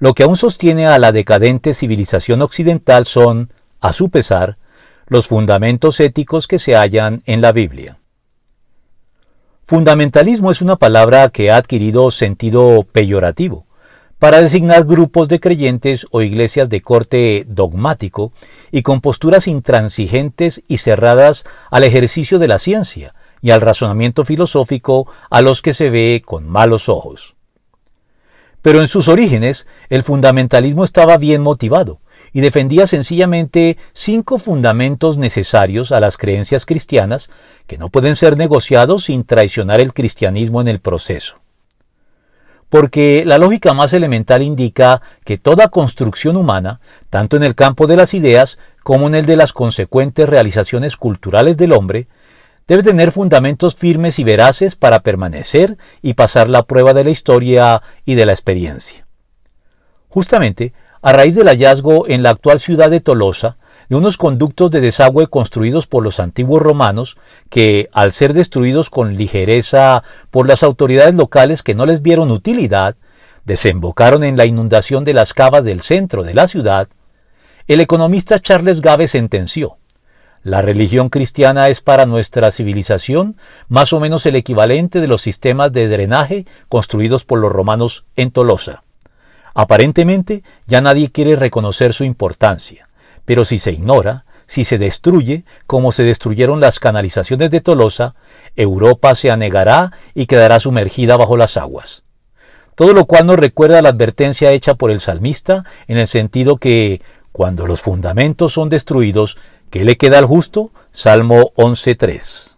Lo que aún sostiene a la decadente civilización occidental son, a su pesar, los fundamentos éticos que se hallan en la Biblia. Fundamentalismo es una palabra que ha adquirido sentido peyorativo para designar grupos de creyentes o iglesias de corte dogmático y con posturas intransigentes y cerradas al ejercicio de la ciencia y al razonamiento filosófico a los que se ve con malos ojos. Pero en sus orígenes el fundamentalismo estaba bien motivado y defendía sencillamente cinco fundamentos necesarios a las creencias cristianas que no pueden ser negociados sin traicionar el cristianismo en el proceso. Porque la lógica más elemental indica que toda construcción humana, tanto en el campo de las ideas como en el de las consecuentes realizaciones culturales del hombre, debe tener fundamentos firmes y veraces para permanecer y pasar la prueba de la historia y de la experiencia. Justamente, a raíz del hallazgo en la actual ciudad de Tolosa, de unos conductos de desagüe construidos por los antiguos romanos que, al ser destruidos con ligereza por las autoridades locales que no les vieron utilidad, desembocaron en la inundación de las cavas del centro de la ciudad, el economista Charles Gave sentenció la religión cristiana es para nuestra civilización más o menos el equivalente de los sistemas de drenaje construidos por los romanos en Tolosa. Aparentemente ya nadie quiere reconocer su importancia. Pero si se ignora, si se destruye, como se destruyeron las canalizaciones de Tolosa, Europa se anegará y quedará sumergida bajo las aguas. Todo lo cual nos recuerda la advertencia hecha por el salmista en el sentido que, cuando los fundamentos son destruidos, ¿qué le queda al justo? Salmo 11.3.